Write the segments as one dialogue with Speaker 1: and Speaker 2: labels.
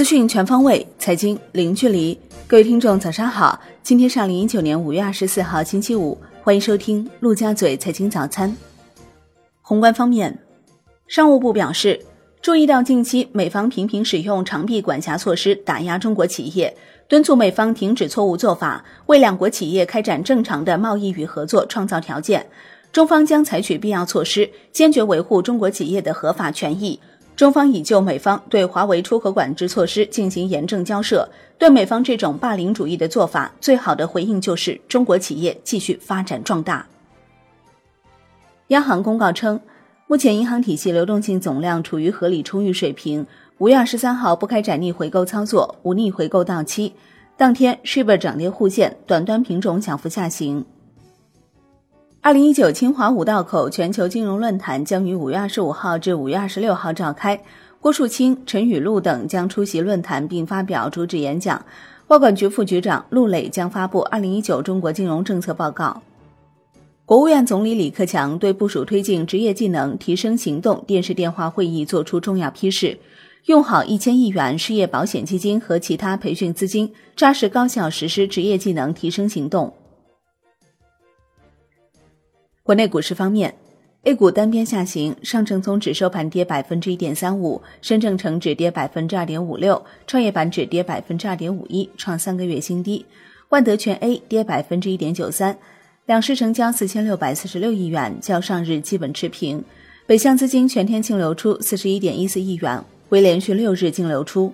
Speaker 1: 资讯全方位，财经零距离。各位听众，早上好！今天是二零一九年五月二十四号，星期五，欢迎收听陆家嘴财经早餐。宏观方面，商务部表示，注意到近期美方频频使用长臂管辖措施打压中国企业，敦促美方停止错误做法，为两国企业开展正常的贸易与合作创造条件。中方将采取必要措施，坚决维护中国企业的合法权益。中方已就美方对华为出口管制措施进行严正交涉，对美方这种霸凌主义的做法，最好的回应就是中国企业继续发展壮大。央行公告称，目前银行体系流动性总量处于合理充裕水平。五月二十三号不开展逆回购操作，无逆回购到期。当天，Shiba 涨跌互现，短端品种小幅下行。二零一九清华五道口全球金融论坛将于五月二十五号至五月二十六号召开，郭树清、陈雨露等将出席论坛并发表主旨演讲。外管局副局长陆磊将发布二零一九中国金融政策报告。国务院总理李克强对部署推进职业技能提升行动电视电话会议作出重要批示，用好一千亿元失业保险基金和其他培训资金，扎实高效实施职业技能提升行动。国内股市方面，A 股单边下行，上证综指收盘跌百分之一点三五，深证成指跌百分之二点五六，创业板指跌百分之二点五一，创三个月新低。万德全 A 跌百分之一点九三，两市成交四千六百四十六亿元，较上日基本持平。北向资金全天净流出四十一点一四亿元，为连续六日净流出。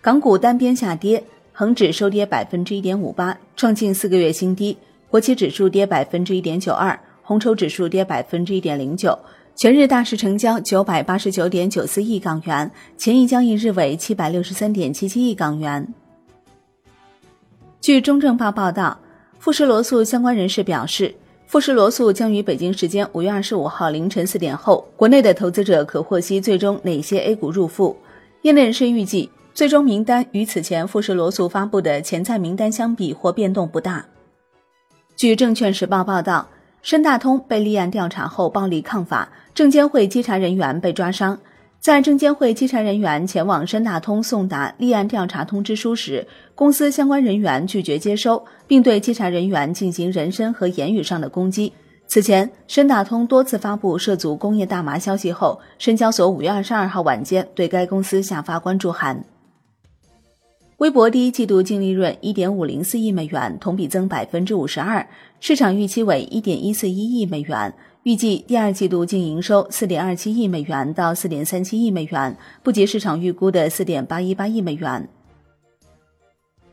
Speaker 1: 港股单边下跌，恒指收跌百分之一点五八，创近四个月新低。国企指数跌百分之一点九二，红筹指数跌百分之一点零九，全日大市成交九百八十九点九四亿港元，前一交易日为七百六十三点七七亿港元。据中证报报道，富士罗素相关人士表示，富士罗素将于北京时间五月二十五号凌晨四点后，国内的投资者可获悉最终哪些 A 股入富。业内人士预计，最终名单与此前富士罗素发布的潜在名单相比或变动不大。据证券时报报道，深大通被立案调查后暴力抗法，证监会稽查人员被抓伤。在证监会稽查人员前往深大通送达立案调查通知书时，公司相关人员拒绝接收，并对稽查人员进行人身和言语上的攻击。此前，深大通多次发布涉足工业大麻消息后，深交所五月二十二号晚间对该公司下发关注函。微博第一季度净利润一点五零四亿美元，同比增百分之五十二，市场预期为一点一四一亿美元。预计第二季度净营收四点二七亿美元到四点三七亿美元，不及市场预估的四点八一八亿美元。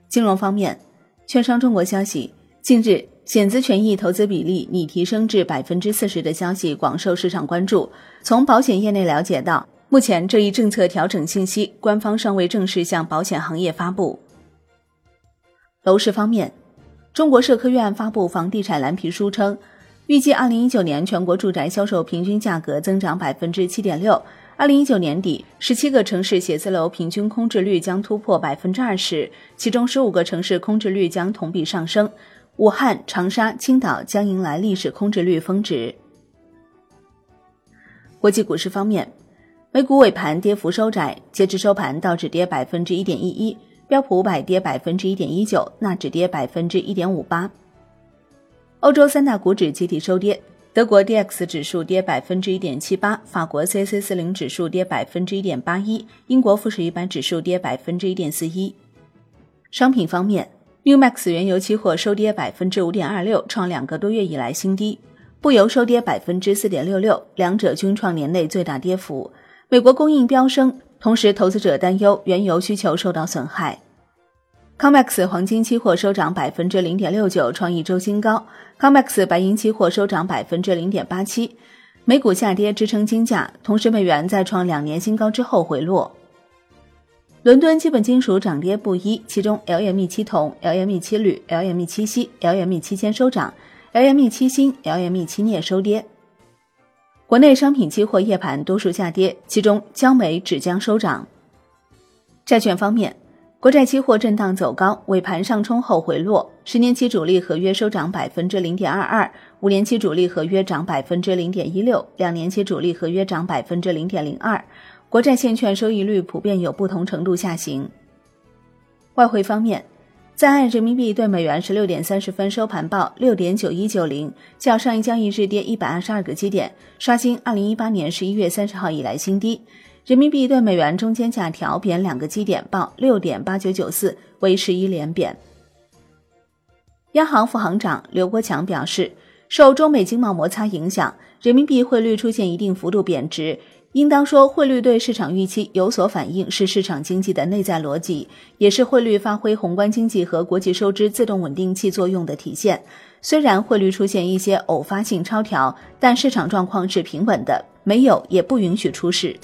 Speaker 1: 金融方面，券商中国消息，近日险资权益投资比例拟提升至百分之四十的消息广受市场关注。从保险业内了解到。目前这一政策调整信息，官方尚未正式向保险行业发布。楼市方面，中国社科院发布房地产蓝皮书称，预计二零一九年全国住宅销售平均价格增长百分之七点六。二零一九年底，十七个城市写字楼平均空置率将突破百分之二十，其中十五个城市空置率将同比上升。武汉、长沙、青岛将迎来历史空置率峰值。国际股市方面。美股尾盘跌幅收窄，截至收盘，道指跌百分之一点一一，标普五百跌百分之一点一九，纳指跌百分之一点五八。欧洲三大股指集体收跌，德国 D X 指数跌百分之一点七八，法国 C C 四零指数跌百分之一点八一，英国富时一百指数跌百分之一点四一。商品方面，New Max 原油期货收跌百分之五点二六，创两个多月以来新低，布油收跌百分之四点六六，两者均创年内最大跌幅。美国供应飙升，同时投资者担忧原油需求受到损害。COMEX 黄金期货收涨百分之零点六九，创一周新高。COMEX 白银期货收涨百分之零点八七。美股下跌支撑金价，同时美元再创两年新高之后回落。伦敦基本金属涨跌不一，其中 LME 七铜、LME 七铝、LME 七锡、LME 七铅收涨，LME 七锌、LME 七镍收跌。国内商品期货夜盘多数下跌，其中焦煤、纸浆收涨。债券方面，国债期货震荡走高，尾盘上冲后回落。十年期主力合约收涨百分之零点二二，五年期主力合约涨百分之零点一六，两年期主力合约涨百分之零点零二。国债现券收益率普遍有不同程度下行。外汇方面，在岸人民币对美元十六点三十分收盘报六点九一九零，较上一交易日跌一百二十二个基点，刷新二零一八年十一月三十号以来新低。人民币对美元中间价调贬两个基点，报六点八九九四，为十一连贬。央行副行长刘国强表示，受中美经贸摩擦影响，人民币汇率出现一定幅度贬值。应当说，汇率对市场预期有所反应，是市场经济的内在逻辑，也是汇率发挥宏观经济和国际收支自动稳定器作用的体现。虽然汇率出现一些偶发性超调，但市场状况是平稳的，没有也不允许出事。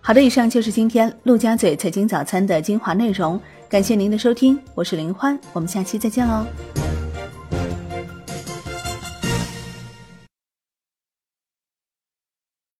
Speaker 1: 好的，以上就是今天陆家嘴财经早餐的精华内容，感谢您的收听，我是林欢，我们下期再见喽。